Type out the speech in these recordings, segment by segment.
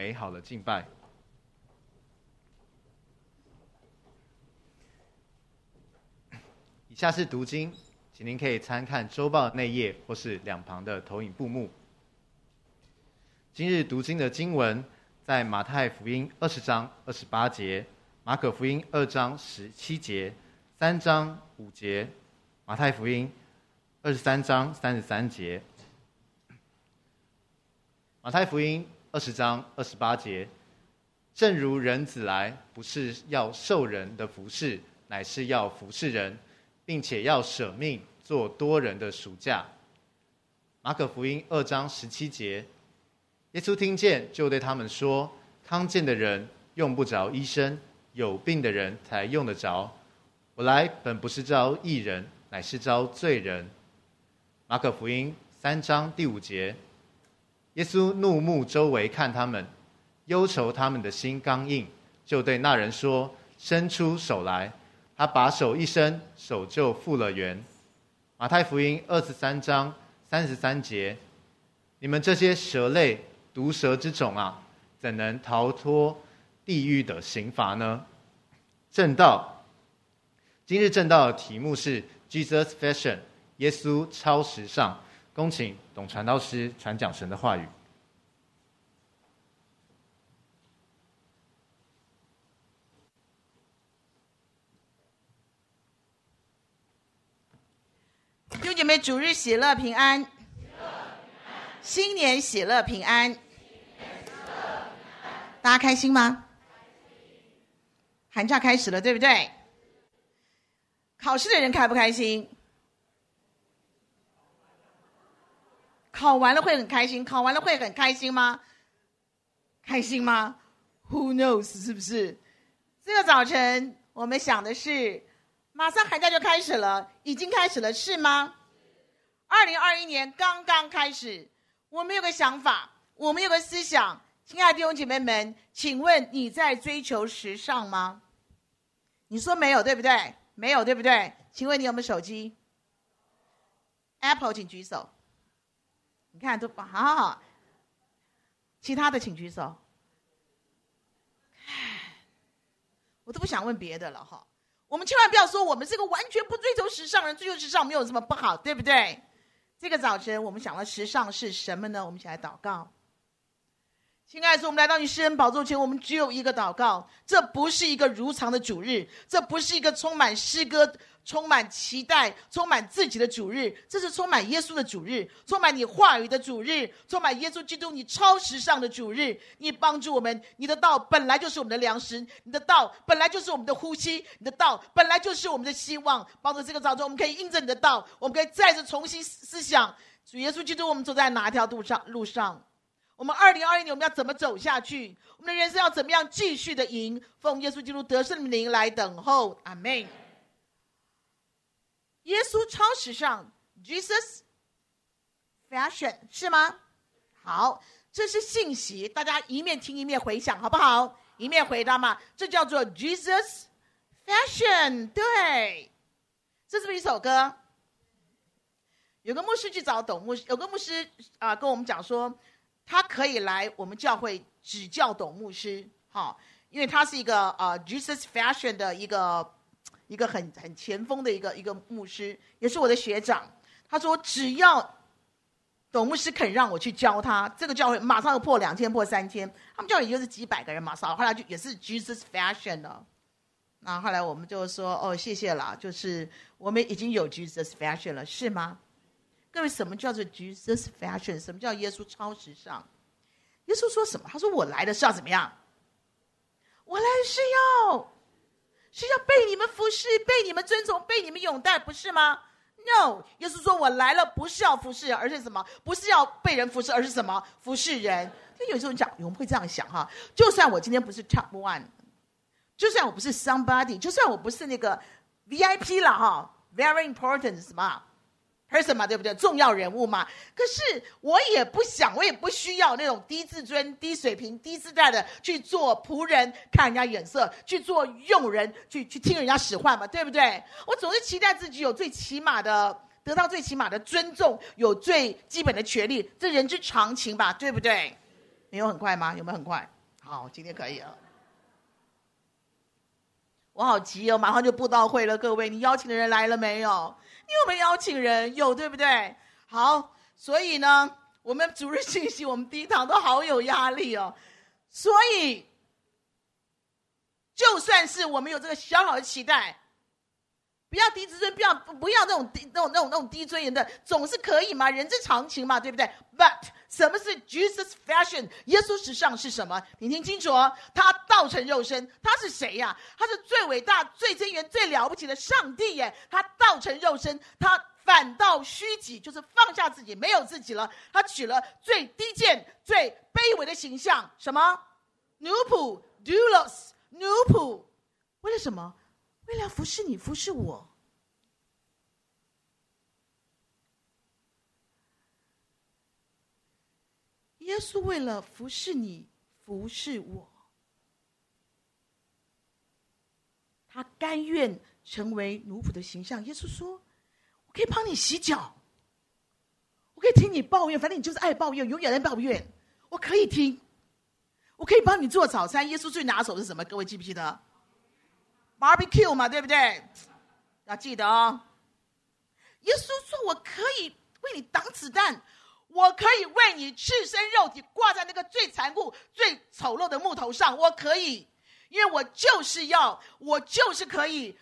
美好的敬拜。以下是读经，请您可以参看周报内页或是两旁的投影布幕。今日读经的经文在马太福音二十章二十八节、马可福音二章十七节、三章五节、马太福音二十三章三十三节。马太福音二十章二十八节，正如人子来，不是要受人的服侍，乃是要服侍人，并且要舍命做多人的赎价。马可福音二章十七节，耶稣听见，就对他们说：康健的人用不着医生，有病的人才用得着。我来本不是招义人，乃是招罪人。马可福音三章第五节。耶稣怒目周围看他们，忧愁他们的心刚硬，就对那人说：“伸出手来。”他把手一伸，手就复了原。马太福音二十三章三十三节：“你们这些蛇类、毒蛇之种啊，怎能逃脱地狱的刑罚呢？”正道，今日正道的题目是 Jesus Fashion，耶稣超时尚。恭请董传道师传讲神的话语。弟兄姐妹，主日喜乐平安，新年喜乐平安，大家开心吗？寒假开始了，对不对？考试的人开不开心？考完了会很开心，考完了会很开心吗？开心吗？Who knows？是不是？这个早晨我们想的是，马上寒假就开始了，已经开始了，是吗？二零二一年刚刚开始，我们有个想法，我们有个思想，亲爱的弟兄姐妹们，请问你在追求时尚吗？你说没有，对不对？没有，对不对？请问你有没有手机？Apple，请举手。你看都好好好，其他的请举手。我都不想问别的了哈。我们千万不要说我们是个完全不追求时尚人，追求时尚没有什么不好，对不对？这个早晨我们想了时尚是什么呢？我们一起来祷告。亲爱的，我们来到你诗人宝座前，我们只有一个祷告。这不是一个如常的主日，这不是一个充满诗歌。充满期待，充满自己的主日，这是充满耶稣的主日，充满你话语的主日，充满耶稣基督你超时尚的主日。你帮助我们，你的道本来就是我们的粮食，你的道本来就是我们的呼吸，你的道本来就是我们的希望。帮助这个早晨，我们可以印证你的道，我们可以再次重新思想主耶稣基督，我们走在哪一条路上？路上，我们二零二一年我们要怎么走下去？我们的人生要怎么样继续的赢？奉耶稣基督得胜的名来等候，阿门。耶稣超时尚，Jesus Fashion 是吗？好，这是信息，大家一面听一面回想，好不好？一面回答嘛，这叫做 Jesus Fashion。对，这是不是一首歌？有个牧师去找董牧师，有个牧师啊、跟我们讲说，他可以来我们教会指教董牧师，好、因为他是一个啊、呃、Jesus Fashion 的一个。一个很很前锋的一个一个牧师，也是我的学长。他说：“只要董牧师肯让我去教他，这个教会马上就破两千，破三千。他们教会也就是几百个人，马上后来就也是 Jesus Fashion 了。那后来我们就说：哦，谢谢了，就是我们已经有 Jesus Fashion 了，是吗？各位，什么叫做 Jesus Fashion？什么叫耶稣超时尚？耶稣说什么？他说：我来的是要怎么样？我来是要。”是要被你们服侍，被你们尊崇，被你们拥戴，不是吗？No，耶稣说：“我来了，不是要服侍，而是什么？不是要被人服侍，而是什么？服侍人。”那有时候讲，我们会这样想哈。就算我今天不是 Top One，就算我不是 Somebody，就算我不是那个 VIP 了哈，Very important 什么？person 嘛，对不对？重要人物嘛。可是我也不想，我也不需要那种低自尊、低水平、低姿态的去做仆人，看人家眼色，去做佣人，去去听人家使唤嘛，对不对？我总是期待自己有最起码的，得到最起码的尊重，有最基本的权利，这人之常情吧，对不对？没有很快吗？有没有很快？好，今天可以了。我好急哦，马上就布道会了。各位，你邀请的人来了没有？你有没有邀请人？有，对不对？好，所以呢，我们逐日信息，我们第一堂都好有压力哦。所以，就算是我们有这个小小的期待。不要低自尊，不要不要那种低那种那种那种低尊严的，总是可以嘛，人之常情嘛，对不对？But 什么是 Jesus fashion？耶稣时尚是什么？你听清楚哦，他道成肉身，他是谁呀？他是最伟大、最尊严、最了不起的上帝耶！他道成肉身，他反倒虚己，就是放下自己，没有自己了。他取了最低贱、最卑微的形象，什么？奴仆 d u l o s 奴仆，为了什么？为了服侍你，服侍我，耶稣为了服侍你，服侍我，他甘愿成为奴仆的形象。耶稣说：“我可以帮你洗脚，我可以听你抱怨，反正你就是爱抱怨，永远在抱怨。我可以听，我可以帮你做早餐。耶稣最拿手的是什么？各位记不记得？” Barbecue 嘛，对不对？要记得哦。耶稣说：“我可以为你挡子弹，我可以为你赤身肉体挂在那个最残酷、最丑陋的木头上。我可以，因为我就是要，我就是可以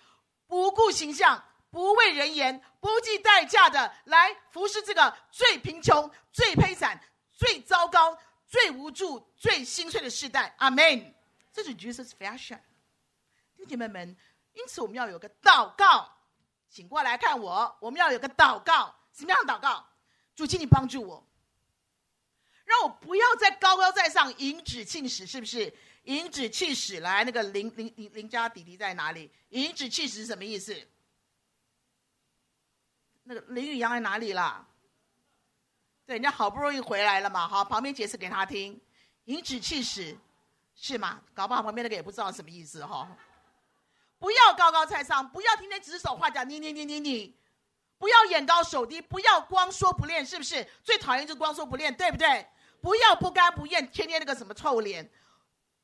不顾形象、不畏人言、不计代价的来服侍这个最贫穷、最悲惨、最糟糕、最无助、最心碎的世代。阿门。这是 Jesus fashion。”姐妹们，因此我们要有个祷告，请过来看我。我们要有个祷告，什么样的祷告？主，请你帮助我，让我不要再高高在上，颐指气使，是不是？颐指气使，来，那个林林林林家弟弟在哪里？颐指气使什么意思？那个林宇阳在哪里啦？对，人家好不容易回来了嘛，好，旁边解释给他听。颐指气使是吗？搞不好旁边那个也不知道什么意思哈。不要高高在上，不要天天指手画脚，你你你你你，不要眼高手低，不要光说不练，是不是？最讨厌就光说不练，对不对？不要不干不厌，天天那个什么臭脸，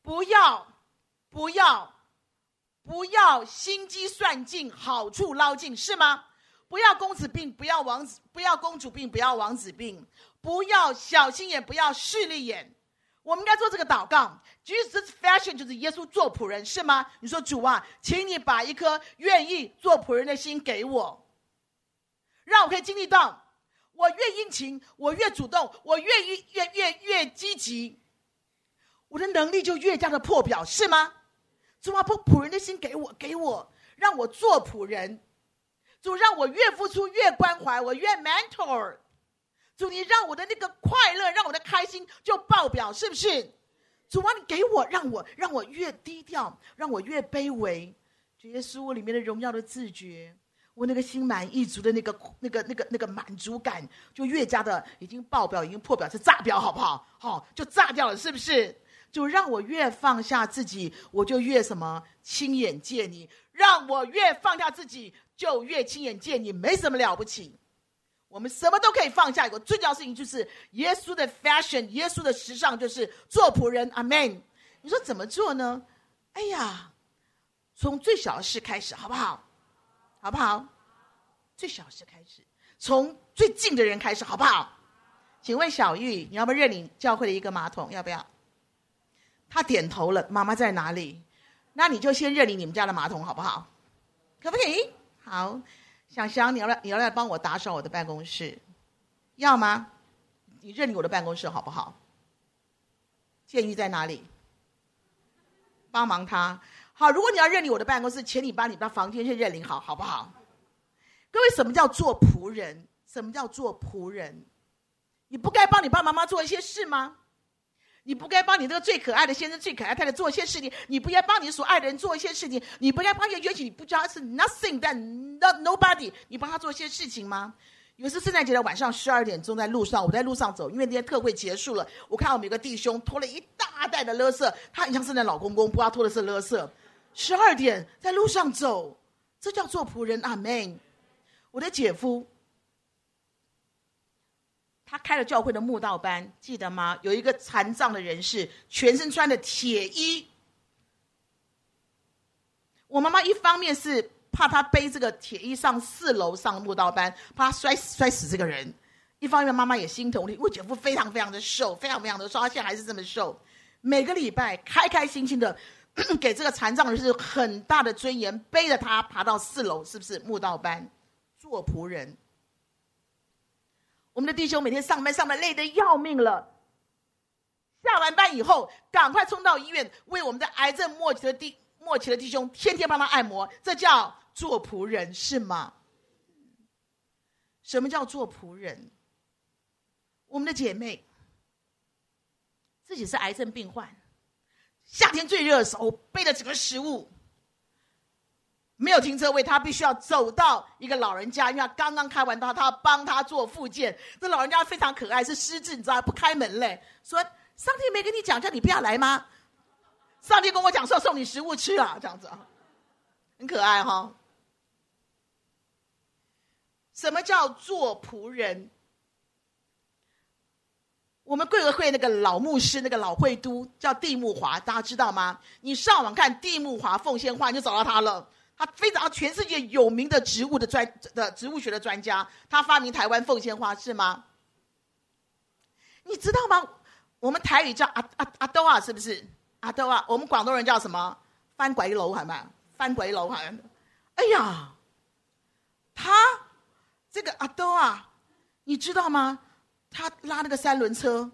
不要，不要，不要心机算尽，好处捞尽，是吗？不要公子病，不要王子，不要公主病，不要王子病，不要小心眼，不要势利眼。我们应该做这个祷告，Jesus fashion 就是耶稣做仆人，是吗？你说主啊，请你把一颗愿意做仆人的心给我，让我可以经历到，我越殷勤，我越主动，我越越越越积极，我的能力就越加的破表，是吗？主啊，把仆人的心给我，给我，让我做仆人，主让我越付出越关怀，我越 mentor。主，你让我的那个快乐，让我的开心就爆表，是不是？主啊，你给我，让我让我越低调，让我越卑微。主耶稣，我里面的荣耀的自觉，我那个心满意足的那个那个那个那个满足感，就越加的已经爆表，已经破表，是炸表，好不好？好、就炸掉了，是不是？就让我越放下自己，我就越什么亲眼见你；让我越放下自己，就越亲眼见你，没什么了不起。我们什么都可以放下，有个最重要的事情就是耶稣的 fashion，耶稣的时尚就是做仆人。阿门。你说怎么做呢？哎呀，从最小的事开始，好不好？好不好？最小事开始，从最近的人开始，好不好？请问小玉，你要不要认领教会的一个马桶？要不要？他点头了。妈妈在哪里？那你就先认领你们家的马桶，好不好？可不可以？好。想想你要来，你要来帮我打扫我的办公室，要吗？你认领我的办公室好不好？建议在哪里？帮忙他。好，如果你要认领我的办公室，请你把你的房间先认领好，好不好？各位，什么叫做仆人？什么叫做仆人？你不该帮你爸爸妈妈做一些事吗？你不该帮你这个最可爱的先生、最可爱太太做一些事情，你不该帮你所爱的人做一些事情，你不该帮一个冤情，你不知道是 nothing 但 no nobody，你帮他做一些事情吗？有一次圣诞节的晚上十二点钟，在路上，我在路上走，因为那天特会结束了，我看到我们有个弟兄拖了一大袋的垃圾，他很像圣诞老公公，不知道拖的是垃圾。十二点在路上走，这叫做仆人。阿门。我的姐夫。他开了教会的墓道班，记得吗？有一个残障的人士，全身穿的铁衣。我妈妈一方面是怕他背这个铁衣上四楼上墓道班，怕他摔摔死这个人；一方面妈妈也心疼我，姐夫非常非常的瘦，非常非常的瘦，他现在还是这么瘦。每个礼拜开开心心的 给这个残障人士很大的尊严，背着他爬到四楼，是不是墓道班做仆人？我们的弟兄每天上班上班累得要命了，下完班以后赶快冲到医院，为我们的癌症末期的弟末期的弟兄天天帮他按摩，这叫做仆人是吗？什么叫做仆人？我们的姐妹自己是癌症病患，夏天最热的时候背着整个食物。没有停车位，他必须要走到一个老人家，因为他刚刚开完刀，他要帮他做复健。这老人家非常可爱，是失智，你知道不开门嘞。说上帝没跟你讲叫你不要来吗？上帝跟我讲说送你食物吃啊，这样子啊，很可爱哈、什么叫做仆人？我们贵和会那个老牧师，那个老会督叫蒂木华，大家知道吗？你上网看蒂木华奉献话，你就找到他了。他非常全世界有名的植物的专的植物学的专家，他发明台湾凤仙花是吗？你知道吗？我们台语叫阿阿阿兜啊，是不是？阿兜啊，我们广东人叫什么？翻鬼楼，好吗？翻鬼楼，好。哎呀，他这个阿兜啊，你知道吗？他拉那个三轮车，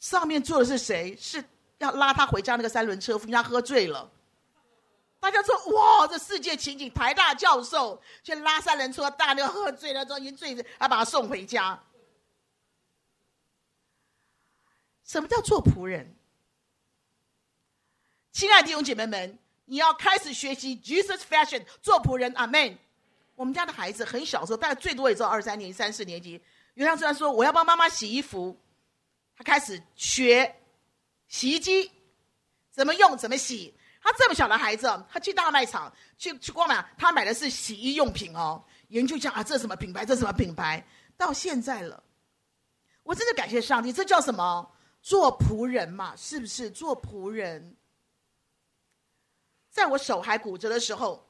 上面坐的是谁？是要拉他回家那个三轮车夫，他喝醉了。大家说哇，这世界情景，台大教授去拉三轮车，大妞喝醉了，都已经醉了，还把他送回家。什么叫做仆人？亲爱的弟兄姐妹们，你要开始学习 Jesus Fashion 做仆人。阿门。我们家的孩子很小时候，大概最多也只有二三年、三四年级。有一次他说：“我要帮妈妈洗衣服。”他开始学洗衣机怎么用，怎么洗。他这么小的孩子，他去大卖场去去逛嘛，他买的是洗衣用品哦。研究讲啊，这什么品牌？这什么品牌？到现在了，我真的感谢上帝。这叫什么？做仆人嘛，是不是？做仆人。在我手还骨折的时候，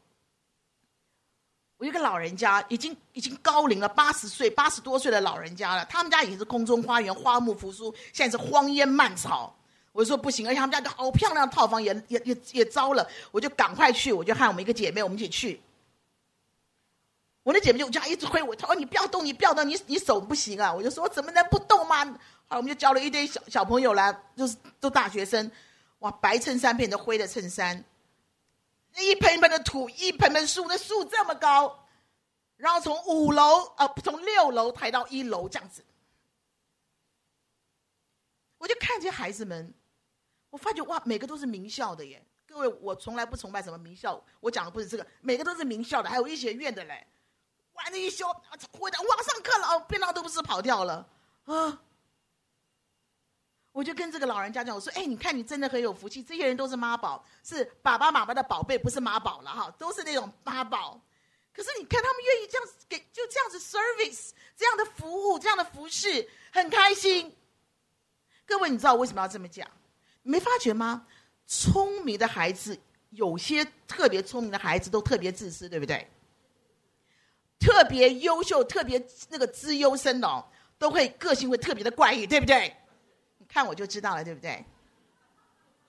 我一个老人家已经已经高龄了，八十岁、八十多岁的老人家了。他们家已经是空中花园，花木扶疏，现在是荒烟蔓草。我说不行，而且他们家个好漂亮的套房也也也也糟了，我就赶快去，我就喊我们一个姐妹，我们一起去。我的姐妹就这样一直挥我，她说你不要动，你不要动，你你手不行啊！我就说我怎么能不动吗？好，我们就叫了一堆小小朋友来，就是都大学生，哇，白衬衫变成灰的衬衫，一盆一盆的土，一盆盆树，那树这么高，然后从五楼啊，呃，从六楼抬到一楼这样子，我就看见孩子们。我发觉哇，每个都是名校的耶！各位，我从来不崇拜什么名校，我讲的不是这个，每个都是名校的，还有医学院的嘞。晚上一休，回来网上课了，哦，便当都不是跑掉了啊！我就跟这个老人家讲，我说：“哎，你看你真的很有福气，这些人都是妈宝，是爸爸妈妈的宝贝，不是妈宝了哈，都是那种妈宝。可是你看他们愿意这样给，就这样子 service，这样的服务，这样的服侍，很开心。各位，你知道我为什么要这么讲？”没发觉吗？聪明的孩子，有些特别聪明的孩子都特别自私，对不对？特别优秀、特别那个资优生哦，都会个性会特别的怪异，对不对？你看我就知道了，对不对？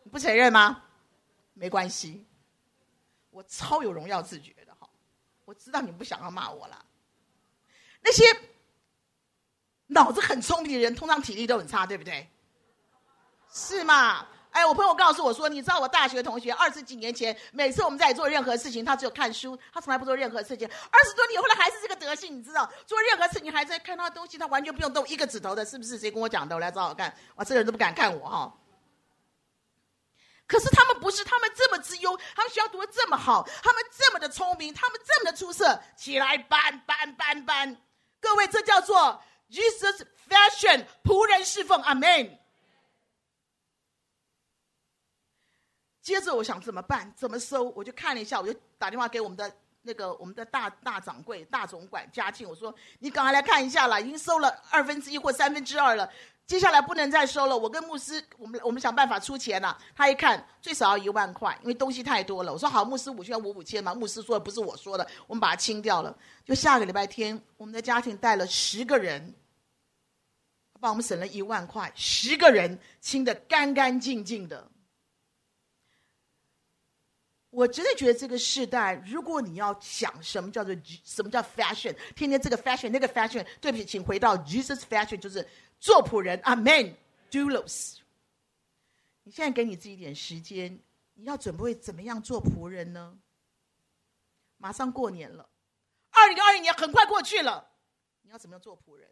你不承认吗？没关系，我超有荣耀自觉的哈。我知道你不想要骂我了。那些脑子很聪明的人，通常体力都很差，对不对？是吗？哎，我朋友告诉我说，你知道我大学同学二十几年前，每次我们在做任何事情，他只有看书，他从来不做任何事情。二十多年后来还是这个德性，你知道，做任何事情还在看他的东西，他完全不用动一个指头的，是不是？谁跟我讲的？我来找找看。哇，这个人都不敢看我哈。可是他们不是，他们这么之优，他们学校读得这么好，他们这么的聪明，他们这么的出色，起来搬搬搬搬！各位，这叫做 Jesus Fashion 仆人侍奉，阿门。接着我想怎么办？怎么收？我就看了一下，我就打电话给我们的那个我们的大大掌柜、大总管嘉庆，我说你赶快来看一下啦，已经收了二分之一或三分之二了，接下来不能再收了。我跟牧师，我们我们想办法出钱了。他一看最少要一万块，因为东西太多了。我说好，牧师五千五五千嘛。牧师说的不是我说的，我们把它清掉了。就下个礼拜天，我们的家庭带了十个人，帮我们省了一万块，十个人清得干干净净的。我真的觉得这个时代，如果你要想什么叫做什么叫 fashion，天天这个 fashion 那个 fashion，对不起，请回到 Jesus fashion，就是做仆人，Amen，doulos。你现在给你自己一点时间，你要准备怎么样做仆人呢？马上过年了，二零二一年很快过去了，你要怎么样做仆人？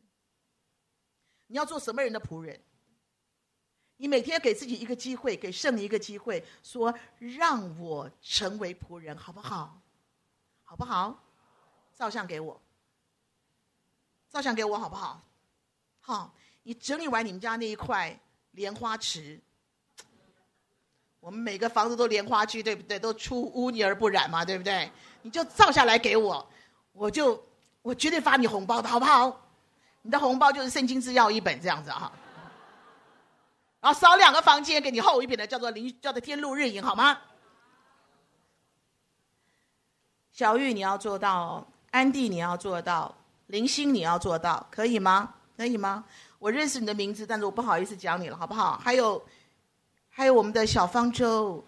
你要做什么人的仆人？你每天给自己一个机会，给圣灵一个机会，说让我成为仆人，好不好？好不好？照相给我，照相给我，好不好？好，你整理完你们家那一块莲花池，我们每个房子都莲花区，对不对？都出污泥而不染嘛，对不对？你就照下来给我，我就我绝对发你红包的，好不好？你的红包就是圣经字要一本这样子哈。然后少两个房间，给你厚一点的，叫做灵，叫做天路日营，好吗？小玉，你要做到；安迪，你要做到；林星，你要做到，可以吗？可以吗？我认识你的名字，但是我不好意思讲你了，好不好？还有，还有我们的小方舟，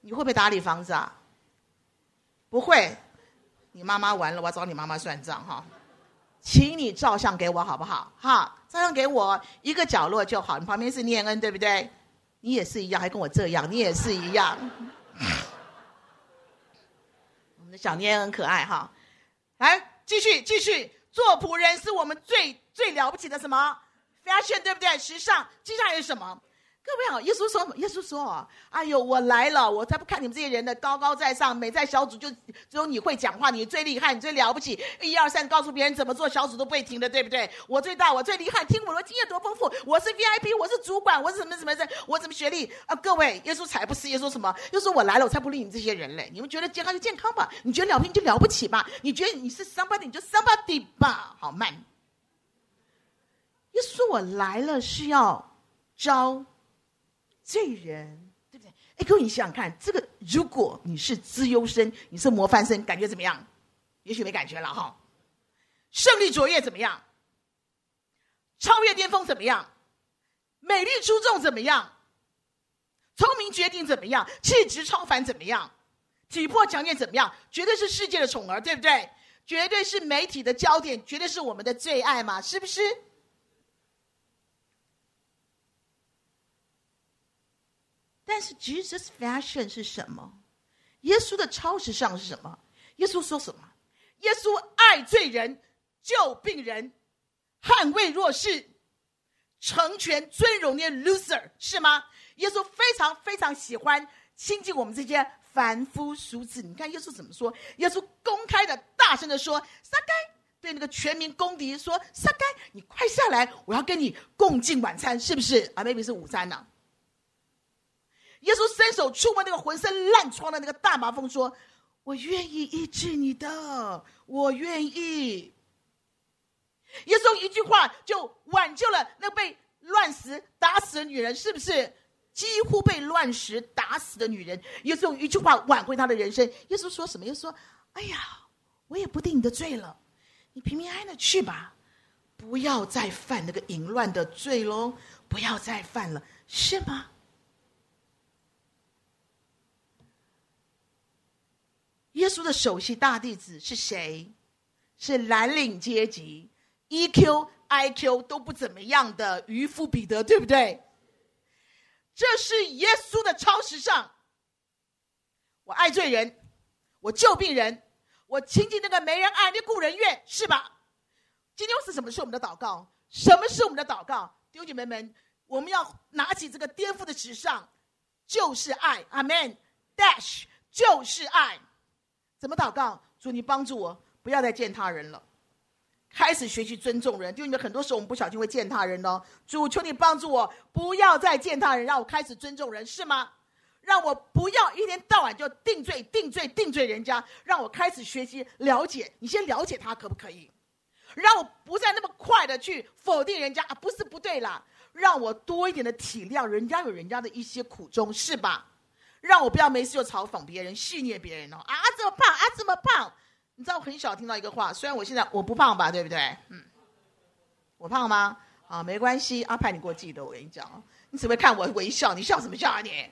你会不会打理房子啊？不会，你妈妈完了，我要找你妈妈算账哈。请你照相给我好不好？哈，照样给我一个角落就好。你旁边是念恩，对不对？你也是一样，还跟我这样，你也是一样。我们的小念恩可爱哈，来继续继续做仆人，是我们最最了不起的什么？fashion 对不对？时尚，接下来是什么？各位好，耶稣说，耶稣说，哎呦，我来了，我才不看你们这些人的高高在上，每在小组就只有你会讲话，你最厉害，你最了不起，一二三，告诉别人怎么做，小组都不会停的，对不对？我最大，我最厉害，听我的经验多丰富，我是 VIP，我是主管，我是什么什么的，我怎么学历啊？各位，耶稣才不是，耶稣什么？耶稣我来了，我才不理你这些人嘞！你们觉得健康就健康吧，你觉得了不起就了不起吧，你觉得你是 somebody 你就 somebody 吧，好慢。耶稣我来了是要招。罪人，对不对？哎，各位，你想想看，这个如果你是资优生，你是模范生，感觉怎么样？也许没感觉了哈。胜利卓越怎么样？超越巅峰怎么样？美丽出众怎么样？聪明绝顶怎么样？气质超凡怎么样？体魄强健怎么样？绝对是世界的宠儿，对不对？绝对是媒体的焦点，绝对是我们的最爱嘛，是不是？但是 Jesus fashion 是什么？耶稣的超时尚是什么？耶稣说什么？耶稣爱罪人，救病人，捍卫弱势，成全尊荣的 loser 是吗？耶稣非常非常喜欢亲近我们这些凡夫俗子。你看耶稣怎么说？耶稣公开的大声的说：“撒该，对那个全民公敌说，撒该，你快下来，我要跟你共进晚餐，是不是？啊，maybe 是午餐呢、？”耶稣伸手触摸那个浑身烂疮的那个大麻风，说：“我愿意医治你的，我愿意。”耶稣一句话就挽救了那被乱石打死的女人，是不是？几乎被乱石打死的女人，耶稣用一句话挽回她的人生。耶稣说什么？耶稣说：“哎呀，我也不定你的罪了，你平平安安的去吧，不要再犯那个淫乱的罪喽，不要再犯了，是吗？”耶稣的首席大弟子是谁？是蓝领阶级，EQ、IQ 都不怎么样的渔夫彼得，对不对？这是耶稣的超时尚。我爱罪人，我救病人，我亲近那个没人爱的故人院，是吧？今天是什么是我们的祷告？什么是我们的祷告？弟兄姐妹们，我们要拿起这个颠覆的时尚，就是爱。阿门。Dash 就是爱。怎么祷告？主，你帮助我，不要再践踏人了，开始学习尊重人。就因为很多时候我们不小心会践踏人哦。主，求你帮助我，不要再践踏人，让我开始尊重人，是吗？让我不要一天到晚就定罪、定罪、定罪人家，让我开始学习了解。你先了解他可不可以？让我不再那么快的去否定人家啊，不是不对啦，让我多一点的体谅，人家有人家的一些苦衷，是吧？让我不要没事就嘲讽别人、戏谑别人哦啊，这么胖啊，这么胖。你知道我很少听到一个话，虽然我现在我不胖吧，对不对？嗯，我胖吗？啊，没关系，阿派你给我记得，我跟你讲，你只会看我微笑，你笑什么笑啊你？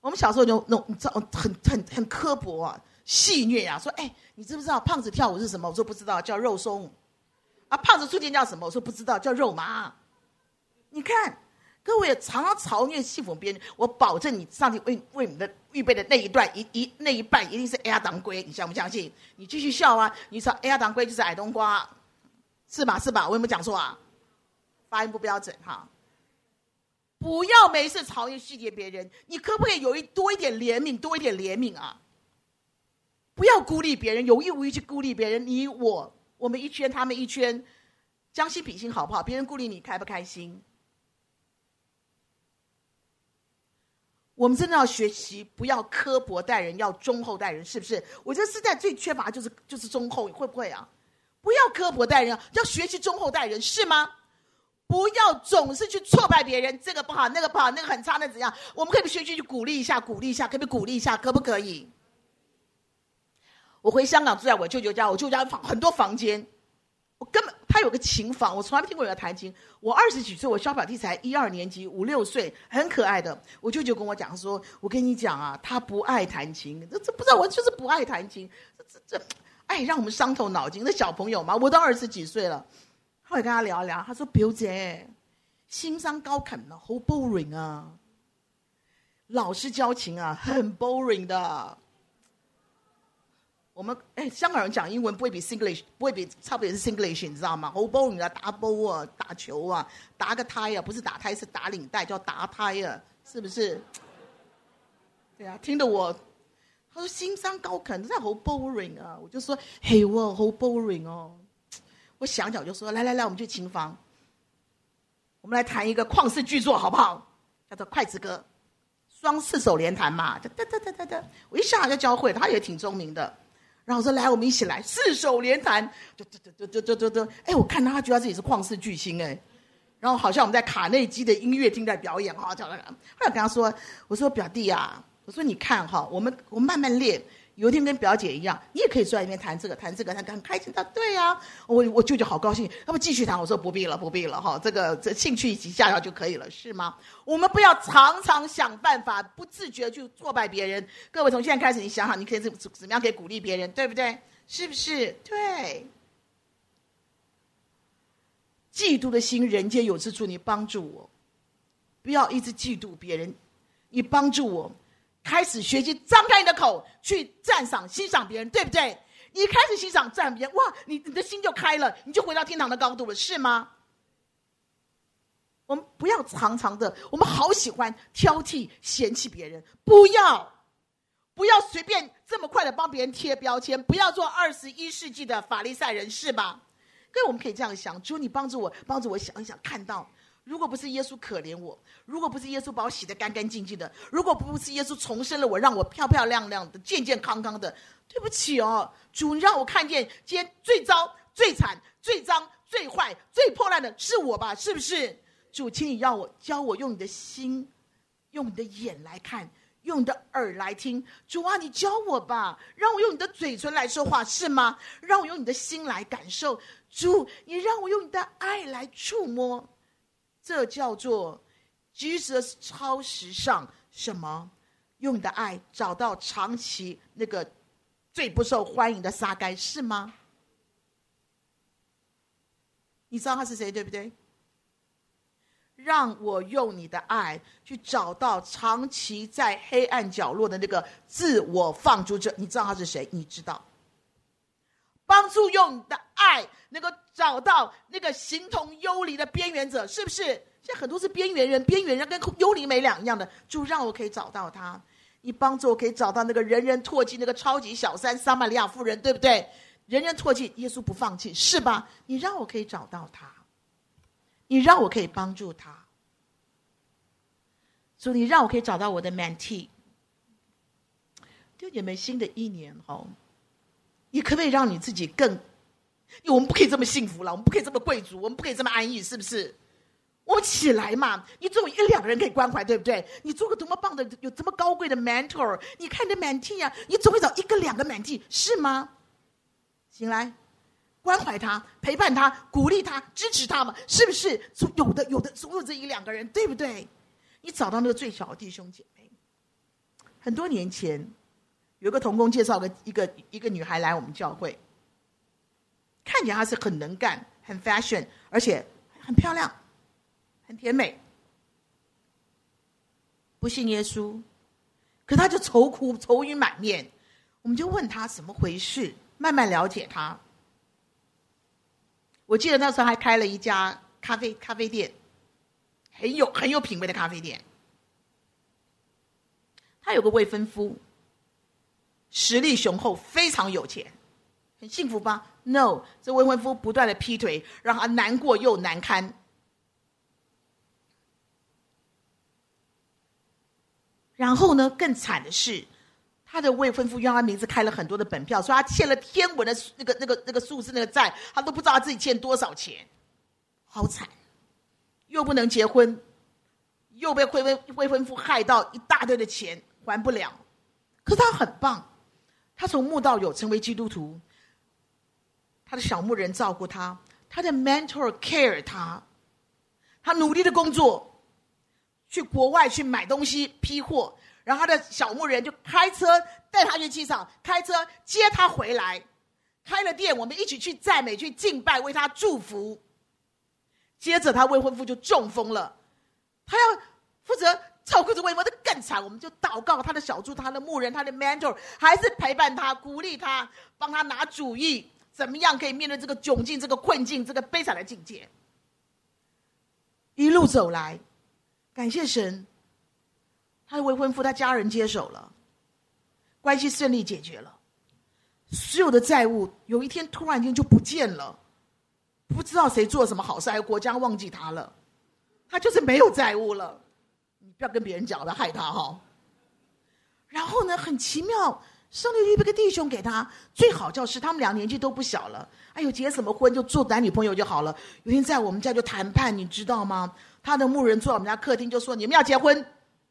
我们小时候就那种，你知道，很很很刻薄啊，戏谑呀，说，哎，你知不知道胖子跳舞是什么？我说不知道，叫肉松。啊，胖子出现叫什么？我说不知道，叫肉麻。你看，各位常常嘲讽戏讽别人，我保证你上帝为为你的预备的那一段一一那一半一定是鸭当归，你相不相信？你继续笑啊，你说鸭当归就是矮冬瓜。是吧？是吧？我有没有讲错啊？发音不标准哈！不要没事嘲笑戏谑别人，你可不可以有一多一点怜悯，多一点怜悯啊？不要孤立别人，有意无意去孤立别人。你我我们一圈，他们一圈，将心比心好不好？别人孤立你，开不开心？我们真的要学习，不要刻薄待人，要忠厚待人，是不是？我觉得现在最缺乏就是就是忠厚，会不会啊？不要刻薄待人，要学习忠厚待人，是吗？不要总是去挫败别人，这个不好，那个不好，那个很差，那怎样？我们可以学习去鼓励一下，鼓励一下，可不可以鼓励一下？可不可以？我回香港住在我舅舅家，我舅舅家房很多房间，我根本他有个琴房，我从来没听过有人弹琴。我二十几岁，我小表弟才一二年级，五六岁，很可爱的。我舅舅跟我讲说：“我跟你讲啊，他不爱弹琴，这这不知道，我就是不爱弹琴，这这这。”哎，让我们伤透脑筋。那小朋友嘛，我都二十几岁了。后来跟他聊一聊，他说：“表姐，新山高肯呢，好 boring 啊。老师教琴啊，很 boring 的。我们哎，香港人讲英文不会比 Singlish，不会比差不多也是 Singlish，你知道吗？好 b o 啊，打波啊，打球啊，打个胎啊，不是打胎是打领带，叫打胎啊，是不是？对啊，听得我。”他说：“新山高肯真系好 boring 啊！”我就说：“嘿，我好 boring 哦。”我想想就说：“来来来，我们去琴房，我们来弹一个旷世巨作，好不好？叫做《筷子歌》，双四手联弹嘛。哒哒哒哒哒哒，我一下就教会，他也挺聪明的。然后我说：“来，我们一起来四手联弹。”就就就就就就就。哎，我看到他觉得自己是旷世巨星哎。然后好像我们在卡内基的音乐厅在表演哈，叫他。后来跟他说：“我说表弟啊。”我说：“你看哈，我们我们慢慢练，有一天跟表姐一样，你也可以坐在那边弹这个弹这个，他很开心的。对呀、啊，我我舅舅好高兴，要不继续弹？我说不必了，不必了哈，这个这兴趣一起下掉就可以了，是吗？我们不要常常想办法，不自觉去挫败别人。各位从现在开始，你想想，你可以怎怎么样可以鼓励别人，对不对？是不是？对。嫉妒的心，人皆有之处。你帮助我，不要一直嫉妒别人，你帮助我。”开始学习张开你的口去赞赏、欣赏别人，对不对？你开始欣赏、赞别人，哇，你你的心就开了，你就回到天堂的高度了，是吗？我们不要常常的，我们好喜欢挑剔、嫌弃别人，不要，不要随便这么快的帮别人贴标签，不要做二十一世纪的法利赛人，是吧？各位，我们可以这样想：主你帮助我，帮助我想一想，看到。如果不是耶稣可怜我，如果不是耶稣把我洗得干干净净的，如果不是耶稣重生了我，让我漂漂亮亮的、健健康康的，对不起哦，主，你让我看见今天最糟、最惨、最脏、最坏、最破烂的是我吧？是不是？主，请你让我教我用你的心，用你的眼来看，用你的耳来听。主啊，你教我吧，让我用你的嘴唇来说话，是吗？让我用你的心来感受。主，你让我用你的爱来触摸。这叫做 Jesus 超时尚什么？用你的爱找到长期那个最不受欢迎的撒该是吗？你知道他是谁对不对？让我用你的爱去找到长期在黑暗角落的那个自我放逐者。你知道他是谁？你知道？帮助用你的爱能够找到那个形同幽灵的边缘者，是不是？现在很多是边缘人，边缘人跟幽灵没两样的。主让我可以找到他，你帮助我可以找到那个人人唾弃那个超级小三撒玛利亚妇人，对不对？人人唾弃，耶稣不放弃，是吧？你让我可以找到他，你让我可以帮助他。主，你让我可以找到我的 mentee。就你们新的一年哦，你可不可以让你自己更？因为我们不可以这么幸福了，我们不可以这么贵族，我们不可以这么安逸，是不是？我们起来嘛！你总有一两个人可以关怀，对不对？你做个多么棒的，有这么高贵的 mentor，你看你的 mentee 啊，你总会找一个两个满替是吗？醒来，关怀他，陪伴他，鼓励他，支持他嘛，是不是？总有的有的，总有这一两个人，对不对？你找到那个最小的弟兄姐妹。很多年前，有个童工介绍个一个一个女孩来我们教会，看起来她是很能干、很 fashion，而且很漂亮。很甜美，不信耶稣，可他就愁苦愁云满面。我们就问他怎么回事，慢慢了解他。我记得那时候还开了一家咖啡咖啡店，很有很有品味的咖啡店。他有个未婚夫，实力雄厚，非常有钱，很幸福吧？No，这未婚夫不断的劈腿，让他难过又难堪。然后呢，更惨的是，他的未婚夫用他名字开了很多的本票，说他欠了天文的那个、那个、那个数字那个债，他都不知道他自己欠多少钱，好惨，又不能结婚，又被未婚未婚夫害到一大堆的钱还不了。可是他很棒，他从无到有成为基督徒，他的小牧人照顾他，他的 mentor care 他，他努力的工作。去国外去买东西批货，然后他的小牧人就开车带他去机场，开车接他回来，开了店，我们一起去赞美、去敬拜，为他祝福。接着他未婚夫就中风了，他要负责照顾着未婚夫，更惨。我们就祷告他的小猪、他的牧人、他的 mentor，还是陪伴他、鼓励他，帮他拿主意，怎么样可以面对这个窘境、这个困境、这个悲惨的境界。一路走来。感谢神，他的未婚夫，他家人接手了，关系顺利解决了，所有的债务有一天突然间就不见了，不知道谁做什么好事，还有国家忘记他了，他就是没有债务了。你不要跟别人讲，了害他哈、然后呢，很奇妙，上帝预备个弟兄给他，最好就是他们俩年纪都不小了，哎呦，结什么婚就做男女朋友就好了。有一天在我们家就谈判，你知道吗？他的牧人坐在我们家客厅，就说：“你们要结婚，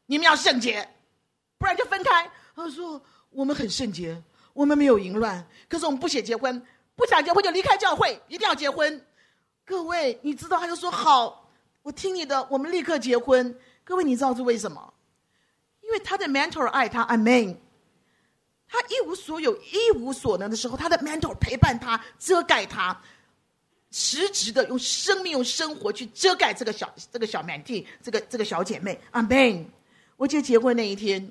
你们要圣洁，不然就分开。”他说：“我们很圣洁，我们没有淫乱，可是我们不写结婚，不想结婚就离开教会，一定要结婚。”各位，你知道？他就说：“好，我听你的，我们立刻结婚。”各位，你知道是为什么？因为他的 mentor 爱他，Amen。他一无所有、一无所能的时候，他的 mentor 陪伴他、遮盖他。实质的用生命、用生活去遮盖这个小、这个小 man t 这个这个小姐妹。阿门。我记得结婚那一天，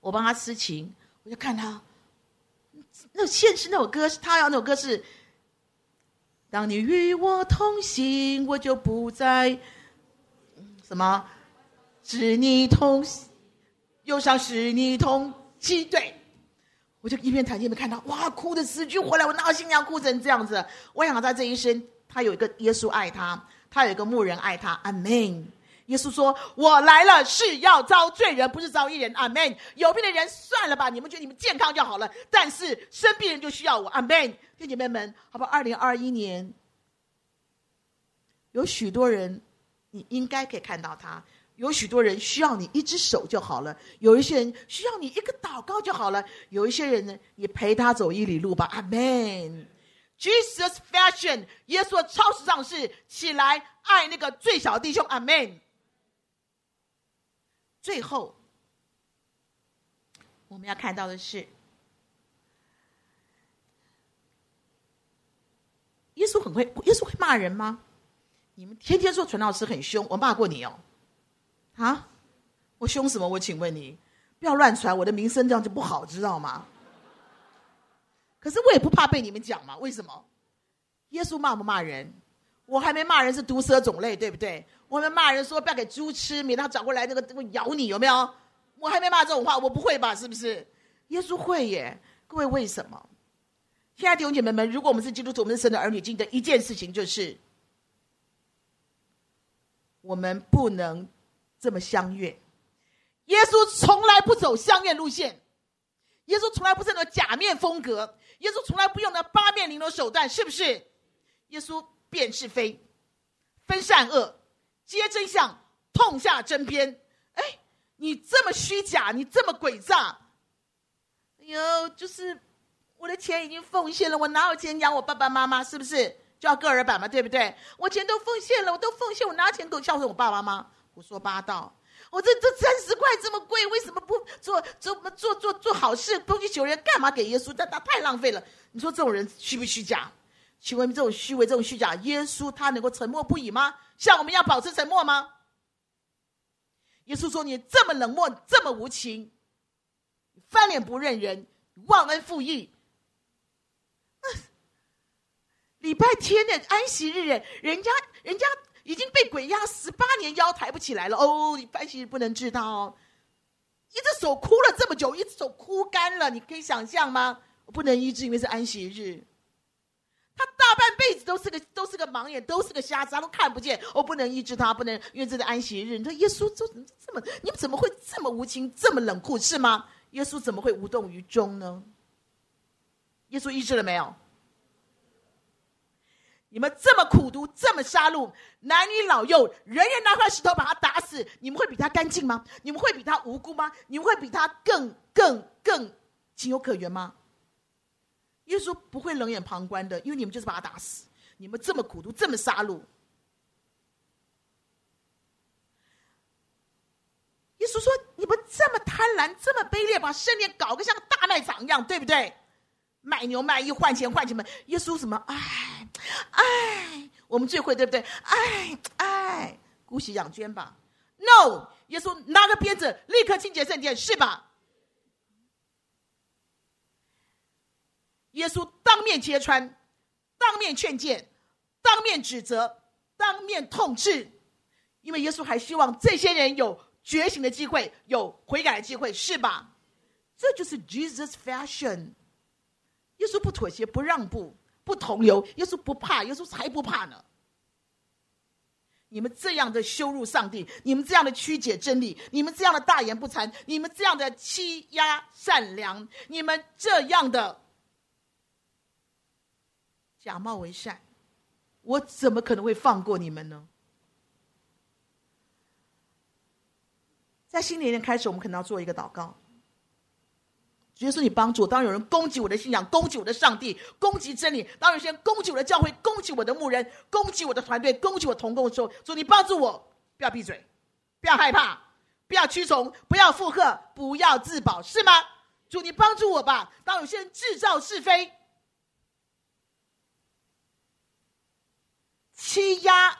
我帮他司琴，我就看他。那现实那首歌是她要那首歌是：当你与我同行，我就不再什么，是你同喜，忧伤使你同七对。我就一边弹一边看到，哇，哭得死去活来。我那个新娘哭成这样子？我想他这一生，他有一个耶稣爱他，他有一个牧人爱他。阿门。耶稣说：“我来了是要招罪人，不是招一人。”阿门。有病的人算了吧，你们觉得你们健康就好了。但是生病人就需要我。阿门。弟兄姐妹们，好不好？二零二一年，有许多人，你应该可以看到他。有许多人需要你一只手就好了，有一些人需要你一个祷告就好了，有一些人呢，你陪他走一里路吧。阿门。Jesus fashion，耶稣的超时尚是起来爱那个最小的弟兄。阿门。最后，我们要看到的是，耶稣很会，耶稣会骂人吗？你们天天说传道师很凶，我骂过你哦。啊！我凶什么？我请问你，不要乱传，我的名声这样就不好，知道吗？可是我也不怕被你们讲嘛。为什么？耶稣骂不骂人？我还没骂人是毒蛇种类，对不对？我还没骂人说不要给猪吃，免得他找过来那个咬你，有没有？我还没骂这种话，我不会吧？是不是？耶稣会耶。各位为什么？亲爱的弟兄姐妹们，如果我们是基督徒，我们是神的儿女，记得一件事情就是，我们不能。这么相悦。耶稣从来不走相悦路线，耶稣从来不是那种假面风格，耶稣从来不用那八面玲珑手段，是不是？耶稣辨是非，分善恶，揭真相，痛下针砭。哎，你这么虚假，你这么诡诈，哎呦，就是我的钱已经奉献了，我哪有钱养我爸爸妈妈？是不是？就要个儿版嘛，对不对？我钱都奉献了，我都奉献，我拿钱够孝顺我爸爸妈妈？胡说八道！我这这三十块这么贵，为什么不做做做做做，好事，多去求人？干嘛给耶稣？这他太浪费了！你说这种人虚不虚假？请问这种虚伪、这种虚假，耶稣他能够沉默不语吗？像我们要保持沉默吗？耶稣说：“你这么冷漠，这么无情，翻脸不认人，忘恩负义。”礼拜天的安息日，人家人家已经被鬼压十八年腰抬不起来了哦，你安息日不能治他哦，一只手哭了这么久，一只手哭干了，你可以想象吗？不能医治，因为是安息日。他大半辈子都是个都是个盲眼，都是个瞎子，他都看不见。我不能医治他，不能，因为这是安息日。你说耶稣这这么，你们怎么会这么无情，这么冷酷，是吗？耶稣怎么会无动于衷呢？耶稣医治了没有？你们这么苦毒，这么杀戮，男女老幼，人人拿块石头把他打死，你们会比他干净吗？你们会比他无辜吗？你们会比他更更更情有可原吗？耶稣不会冷眼旁观的，因为你们就是把他打死。你们这么苦毒，这么杀戮。耶稣说：“你们这么贪婪，这么卑劣，把圣殿搞个像个大卖场一样，对不对？卖牛卖艺，换钱换钱嘛。”耶稣什么？哎。哎，我们最会对不对？哎哎，姑息养捐吧。No，耶稣拿个鞭子，立刻清洁圣殿，是吧？耶稣当面揭穿，当面劝谏，当面指责，当面痛斥，因为耶稣还希望这些人有觉醒的机会，有悔改的机会，是吧？这就是 Jesus fashion。耶稣不妥协，不让步。不同流，耶稣不怕，耶稣才不怕呢。你们这样的羞辱上帝，你们这样的曲解真理，你们这样的大言不惭，你们这样的欺压善良，你们这样的假冒为善，我怎么可能会放过你们呢？在新的一年开始，我们可能要做一个祷告。耶稣，你帮助。当有人攻击我的信仰，攻击我的上帝，攻击真理；当有些人攻击我的教会，攻击我的牧人，攻击我的团队，攻击我同工的时候，主，你帮助我，不要闭嘴，不要害怕，不要屈从，不要附和，不要自保，是吗？主，你帮助我吧。当有些人制造是非，欺压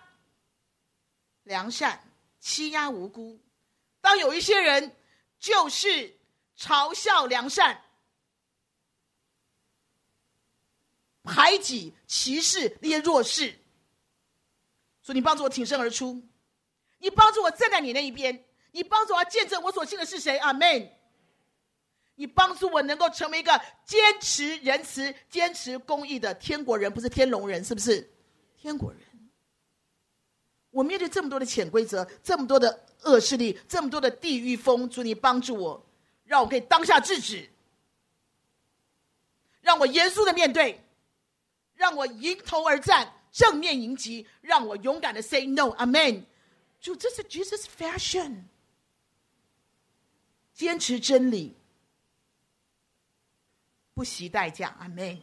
良善，欺压无辜；当有一些人就是。嘲笑良善，排挤、歧视那些弱势，所以你帮助我挺身而出，你帮助我站在你那一边，你帮助我见证我所信的是谁。阿门。你帮助我能够成为一个坚持仁慈、坚持公义的天国人，不是天龙人，是不是？天国人。我面对这么多的潜规则，这么多的恶势力，这么多的地狱风，主你帮助我。让我可以当下制止，让我严肃的面对，让我迎头而战，正面迎击，让我勇敢的 say no，阿门。主，这是 Jesus fashion，坚持真理，不惜代价，阿门。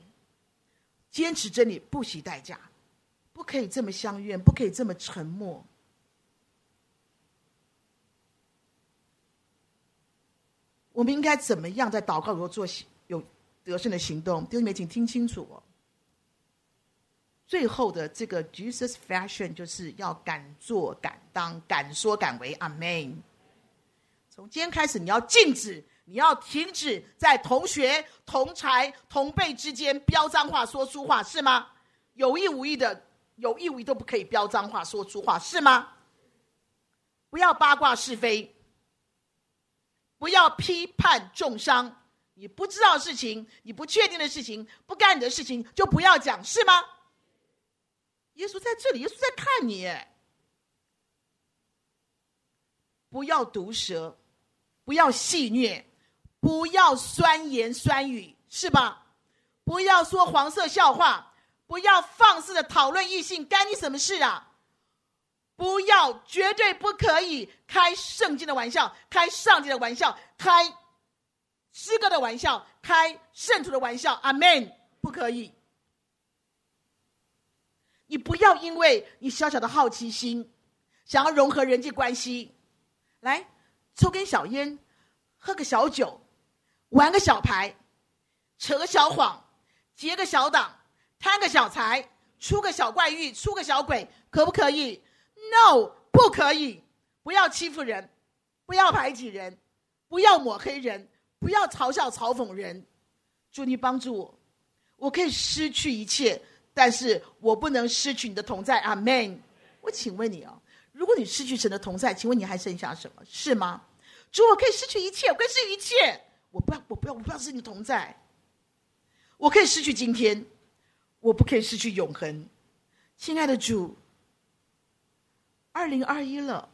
坚持真理，不惜代价，不可以这么相怨，不可以这么沉默。我们应该怎么样在祷告中做有得胜的行动？弟兄们，请听清楚。最后的这个 Jesus fashion 就是要敢做敢当，敢说敢为。阿门。从今天开始，你要禁止，你要停止在同学、同才、同辈之间飙脏话、说粗话，是吗？有意无意的，有意无意都不可以飙脏话、说粗话，是吗？不要八卦是非。不要批判重伤，你不知道事情，你不确定的事情，不干你的事情，就不要讲，是吗？耶稣在这里，耶稣在看你。不要毒舌，不要戏谑，不要酸言酸语，是吧？不要说黄色笑话，不要放肆的讨论异性，干你什么事啊？不要，绝对不可以开圣经的玩笑，开上帝的玩笑，开诗歌的玩笑，开圣徒的玩笑。阿门，不可以。你不要因为你小小的好奇心，想要融合人际关系，来抽根小烟，喝个小酒，玩个小牌，扯个小谎，结个小党，贪个小财，出个小怪欲，出个小鬼，可不可以？No，不可以！不要欺负人，不要排挤人，不要抹黑人，不要嘲笑嘲讽人。主，你帮助我，我可以失去一切，但是我不能失去你的同在。阿门。我请问你哦，如果你失去神的同在，请问你还剩下什么？是吗？主，我可以失去一切，我可以失去一切。我不要，我不要，我不要失去你同在。我可以失去今天，我不可以失去永恒。亲爱的主。二零二一了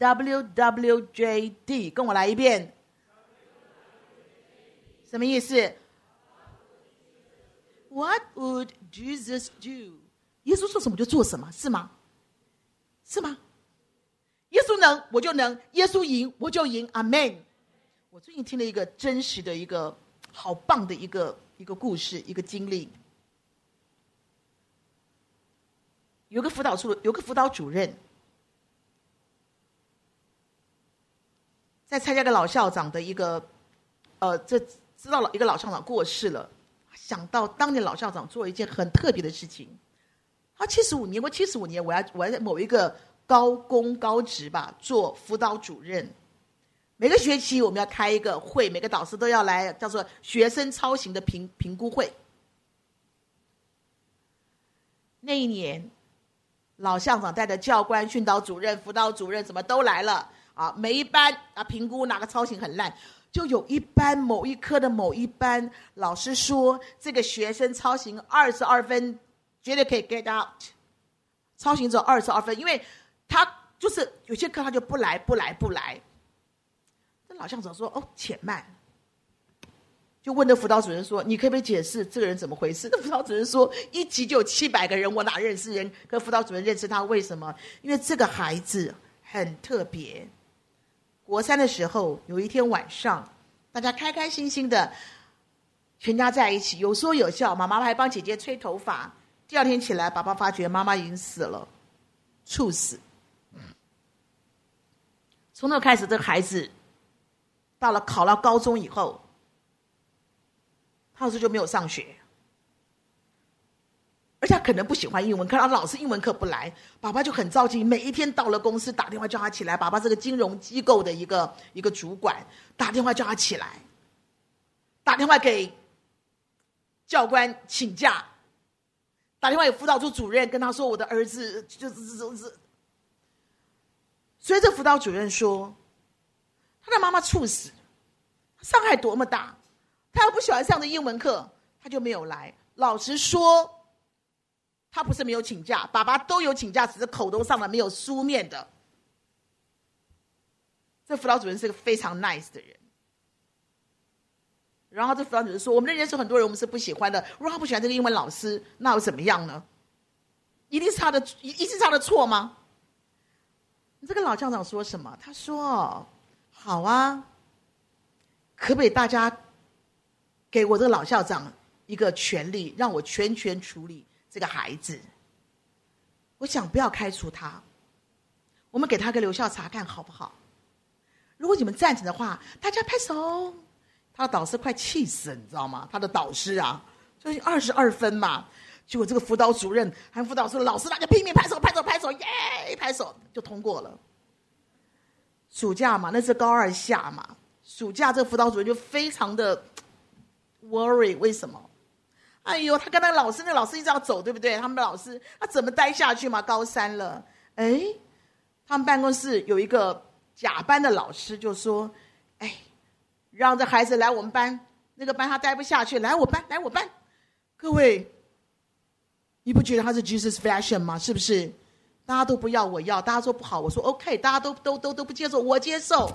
，WWJD，跟我来一遍，什么意思？What would Jesus do？耶稣说什么就做什么，是吗？是吗？耶稣能，我就能；耶稣赢，我就赢。阿门。我最近听了一个真实的一个好棒的一个一个故事，一个经历。有个辅导处，有个辅导主任，在参加个老校长的一个，呃，这知道了一个老校长过世了，想到当年老校长做一件很特别的事情，他七十五年，我七十五年，我要我要在某一个高工高职吧做辅导主任，每个学期我们要开一个会，每个导师都要来，叫做学生操行的评评估会，那一年。老校长带着教官、训导主任、辅导主任，什么都来了啊！每一班啊，评估哪个操行很烂，就有一班某一科的某一班老师说，这个学生操行二十二分，绝对可以 get out。操行只有二十二分，因为他就是有些课他就不来，不来，不来。这老校长说：“哦，且慢。”就问那辅导主任说：“你可不可以解释这个人怎么回事？” 那辅导主任说：“一级就有七百个人，我哪认识人？可辅导主任认识他，为什么？因为这个孩子很特别。国三的时候，有一天晚上，大家开开心心的，全家在一起，有说有笑。妈妈还帮姐姐吹头发。第二天起来，爸爸发觉妈妈已经死了，猝死。从那开始，这个孩子到了考了高中以后。”老师就没有上学，而且他可能不喜欢英文，课，他老师英文课不来，爸爸就很着急。每一天到了公司，打电话叫他起来。爸爸是个金融机构的一个一个主管，打电话叫他起来，打电话给教官请假，打电话给辅导处主任跟他说：“我的儿子就是就是。”所以这辅导主任说：“他的妈妈猝死，伤害多么大。”他要不喜欢上的英文课，他就没有来。老实说，他不是没有请假，爸爸都有请假，只是口头上的，没有书面的。这辅导主任是个非常 nice 的人。然后这辅导主任说：“我们认识很多人，我们是不喜欢的。如果他不喜欢这个英文老师，那又怎么样呢？一定是他的，一定是他的错吗？”这个老校长说什么？他说：“好啊，可不可以大家？”给我这个老校长一个权利，让我全权处理这个孩子。我想不要开除他，我们给他个留校察看好不好？如果你们赞成的话，大家拍手。他的导师快气死了，你知道吗？他的导师啊，就是二十二分嘛。结果这个辅导主任还辅导说：“老师，大家拼命拍手，拍手，拍手，耶！拍手就通过了。”暑假嘛，那是高二下嘛。暑假这个辅导主任就非常的。Worry 为什么？哎呦，他跟那个老师，那老师一直要走，对不对？他们的老师他怎么待下去嘛？高三了，哎，他们办公室有一个甲班的老师就说：“哎，让这孩子来我们班，那个班他待不下去，来我班，来我班。”各位，你不觉得他是 Jesus Fashion 吗？是不是？大家都不要，我要；大家说不好，我说 OK。大家都都都都不接受，我接受。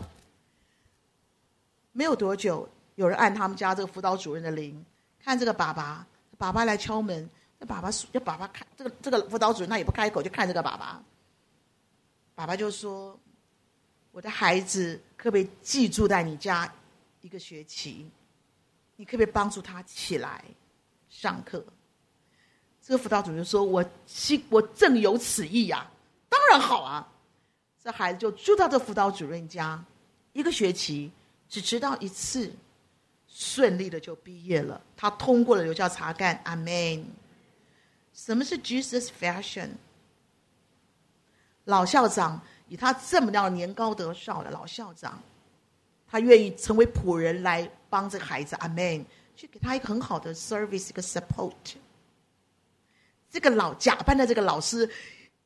没有多久，有人按他们家这个辅导主任的铃，看这个爸爸，爸爸来敲门。那爸爸说，要爸爸看这个这个辅导主任，他也不开口，就看这个爸爸。爸爸就说：“我的孩子可不可以寄住在你家一个学期？你可不可以帮助他起来上课？”这个辅导主任说：“我心我正有此意呀，当然好啊。”这孩子就住到这辅导主任家一个学期。只迟到一次，顺利的就毕业了。他通过了留校察干，阿门。什么是 Jesus Fashion？老校长以他这么样年高德劭的老校长，他愿意成为仆人来帮这个孩子，阿门，去给他一个很好的 service，一个 support。这个老假扮的这个老师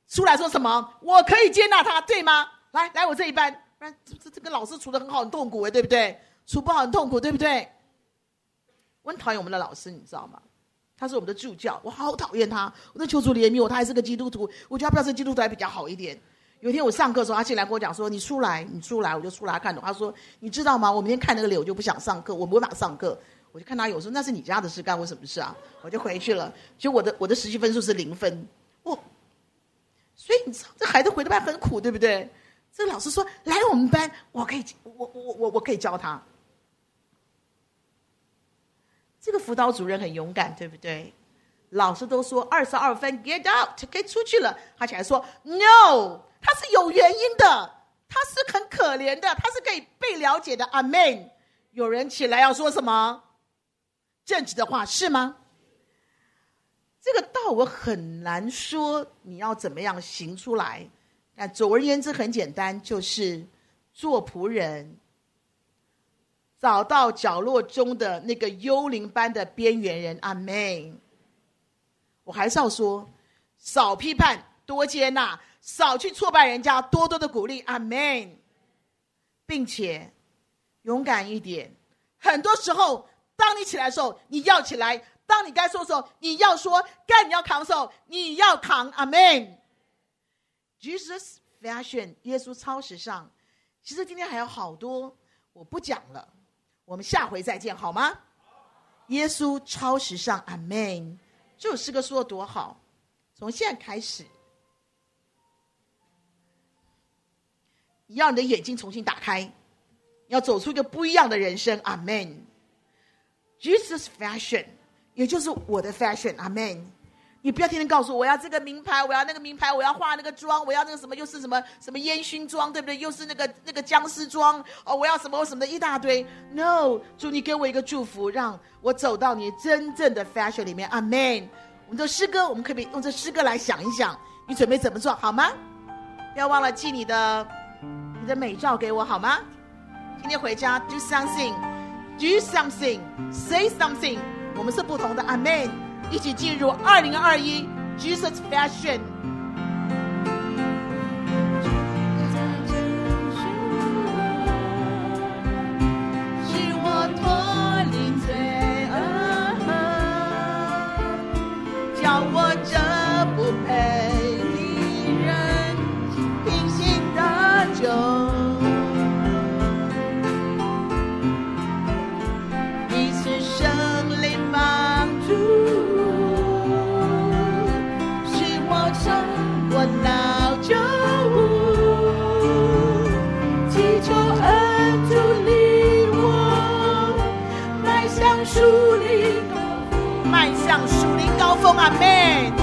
出来说什么？我可以接纳他，对吗？来，来我这一班。不然这这个老师处的很好，很痛苦哎，对不对？处不好很痛苦，对不对？我很讨厌我们的老师，你知道吗？他是我们的助教，我好讨厌他。我在求主怜悯我，他还是个基督徒，我觉得他不要是基督徒还比较好一点。有一天我上课的时候，他进来跟我讲说：“你出来，你出来。”我就出来看懂。他说：“你知道吗？我明天看那个脸，我就不想上课，我没办法上课。”我就看他有时候那是你家的事，干我什么事啊？我就回去了。就我的我的实习分数是零分，我，所以你知道这孩子回的班很苦，对不对？这个老师说：“来我们班，我可以，我我我我可以教他。”这个辅导主任很勇敢，对不对？老师都说二十二分，get out，可以出去了。他起来说：“No，他是有原因的，他是很可怜的，他是可以被了解的。”阿门。有人起来要说什么正直的话是吗？这个道我很难说，你要怎么样行出来？那总而言之，很简单，就是做仆人，找到角落中的那个幽灵般的边缘人。阿门。我还是要说，少批判，多接纳；少去挫败人家，多多的鼓励。阿门。并且勇敢一点。很多时候，当你起来的时候，你要起来；当你该说的时候，你要说；该你要扛的时候，你要扛。阿门。Jesus fashion，耶稣超时尚。其实今天还有好多，我不讲了，我们下回再见，好吗？耶稣超时尚，阿门。这首诗歌说的多好，从现在开始，让你的眼睛重新打开，要走出一个不一样的人生，阿门。Jesus fashion，也就是我的 fashion，阿门。你不要天天告诉我，我要这个名牌，我要那个名牌，我要化那个妆，我要那个什么，又是什么什么烟熏妆，对不对？又是那个那个僵尸妆哦，我要什么什么的一大堆。No，祝你给我一个祝福，让我走到你真正的 fashion 里面。阿门。我们的诗歌，我们可不可以用这诗歌来想一想，你准备怎么做好吗？不要忘了寄你的你的美照给我好吗？今天回家 do something，do something，say something，我们是不同的。阿门。一起进入二零二一 Jesus Fashion。树林，迈向树林高峰，阿门。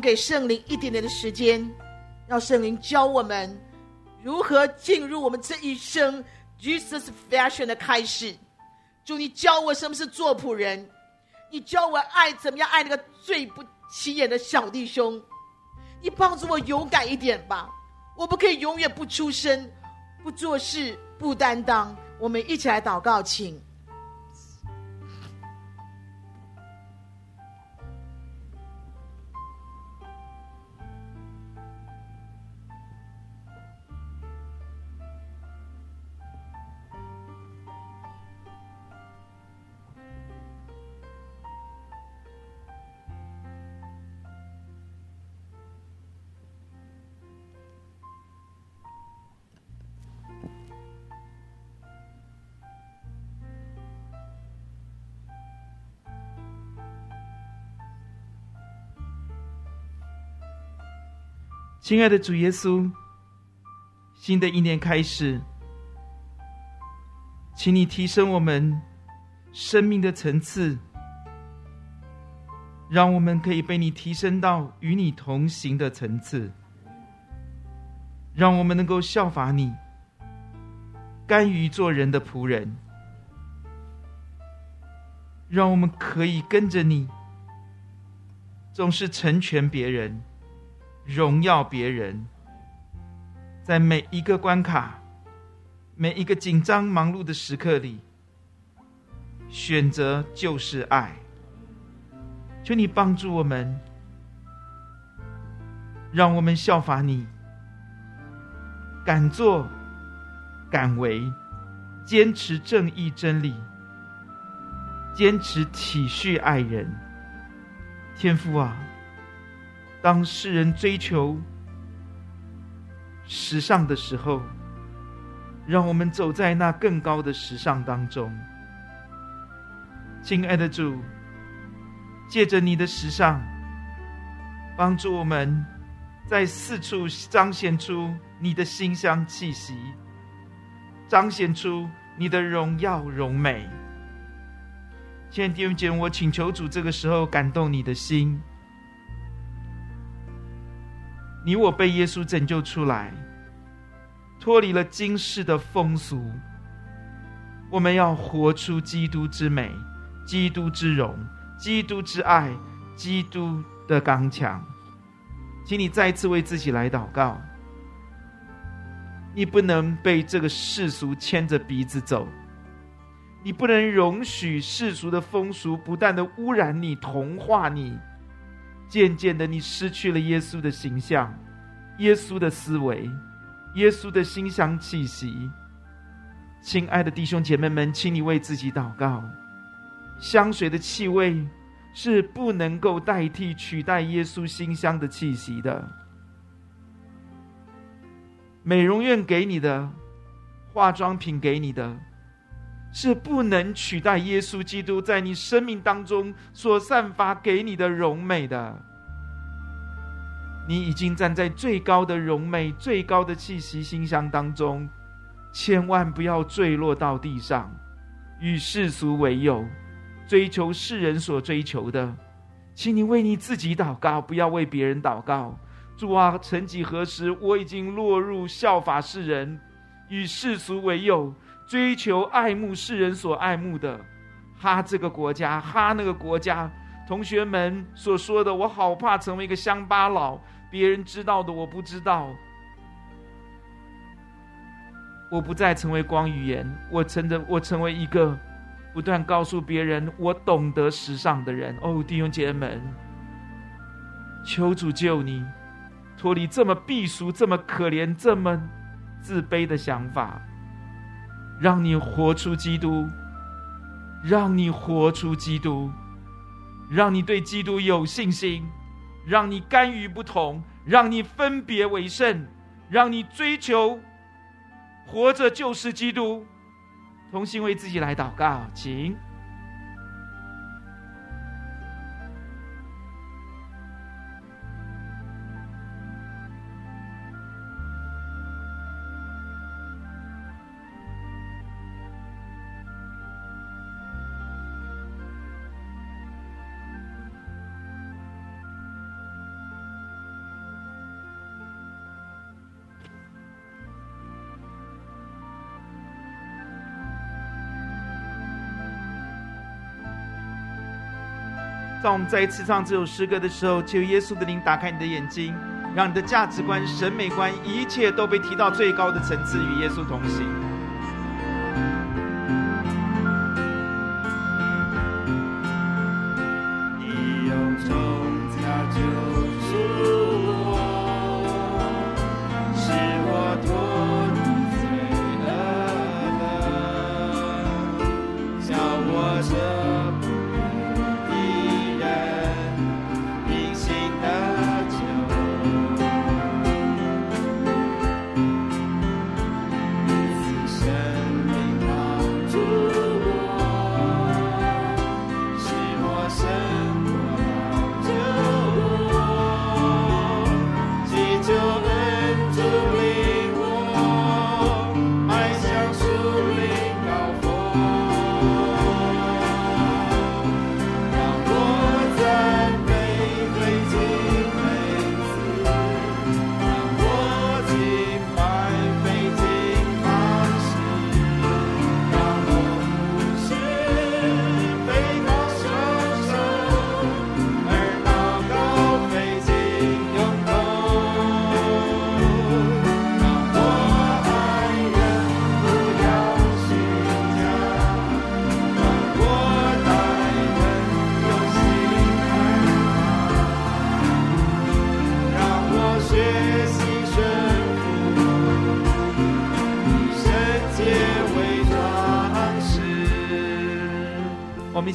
给圣灵一点点的时间，让圣灵教我们如何进入我们这一生 Jesus Fashion 的开始。主，你教我什么是做仆人，你教我爱怎么样爱那个最不起眼的小弟兄。你帮助我勇敢一点吧，我不可以永远不出声、不做事、不担当。我们一起来祷告，请。亲爱的主耶稣，新的一年开始，请你提升我们生命的层次，让我们可以被你提升到与你同行的层次，让我们能够效法你，甘于做人的仆人，让我们可以跟着你，总是成全别人。荣耀别人，在每一个关卡、每一个紧张忙碌的时刻里，选择就是爱。求你帮助我们，让我们效法你，敢做敢为，坚持正义真理，坚持体恤爱人。天父啊！当世人追求时尚的时候，让我们走在那更高的时尚当中。亲爱的主，借着你的时尚，帮助我们在四处彰显出你的馨香气息，彰显出你的荣耀荣美。亲爱的弟兄姐妹，我请求主这个时候感动你的心。你我被耶稣拯救出来，脱离了今世的风俗。我们要活出基督之美、基督之荣、基督之爱、基督的刚强。请你再次为自己来祷告。你不能被这个世俗牵着鼻子走，你不能容许世俗的风俗不断的污染你、同化你。渐渐的，你失去了耶稣的形象，耶稣的思维，耶稣的馨香气息。亲爱的弟兄姐妹们，请你为自己祷告。香水的气味是不能够代替、取代耶稣馨香的气息的。美容院给你的，化妆品给你的。是不能取代耶稣基督在你生命当中所散发给你的荣美的。你已经站在最高的荣美、最高的气息、馨香当中，千万不要坠落到地上，与世俗为友，追求世人所追求的。请你为你自己祷告，不要为别人祷告。主啊，曾几何时，我已经落入效法世人，与世俗为友，追求爱慕世人所爱慕的，哈这个国家，哈那个国家。同学们所说的，我好怕成为一个乡巴佬，别人知道的我不知道。我不再成为光语言，我成的，我成为一个不断告诉别人我懂得时尚的人。哦，弟兄姐妹们，求主救你。脱离这么避俗、这么可怜、这么自卑的想法，让你活出基督，让你活出基督，让你对基督有信心，让你甘于不同，让你分别为圣，让你追求活着就是基督。同心为自己来祷告，请。当我们再一次唱这首诗歌的时候，求耶稣的灵打开你的眼睛，让你的价值观、审美观，一切都被提到最高的层次，与耶稣同行。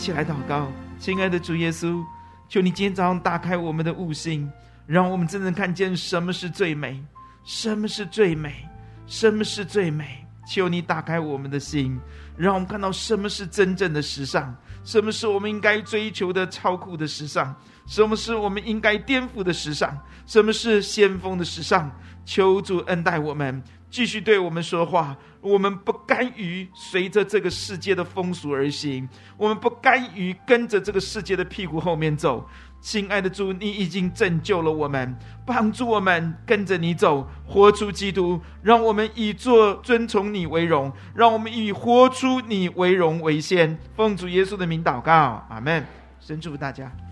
起来祷告，亲爱的主耶稣，求你今天早上打开我们的悟性，让我们真正看见什么是最美，什么是最美，什么是最美。求你打开我们的心，让我们看到什么是真正的时尚，什么是我们应该追求的超酷的时尚，什么是我们应该颠覆的时尚，什么是先锋的时尚。求主恩待我们。继续对我们说话，我们不甘于随着这个世界的风俗而行，我们不甘于跟着这个世界的屁股后面走。亲爱的主，你已经拯救了我们，帮助我们跟着你走，活出基督，让我们以做尊崇你为荣，让我们以活出你为荣为先。奉主耶稣的名祷告，阿门。神祝福大家。